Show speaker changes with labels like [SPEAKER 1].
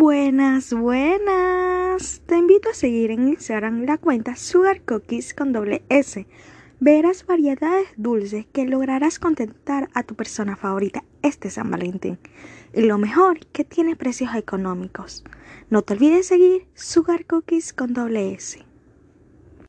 [SPEAKER 1] Buenas, buenas. Te invito a seguir en Instagram la cuenta Sugar Cookies con doble S. Verás variedades dulces que lograrás contentar a tu persona favorita este San Valentín. Y lo mejor, que tiene precios económicos. No te olvides seguir SugarCookies con doble S.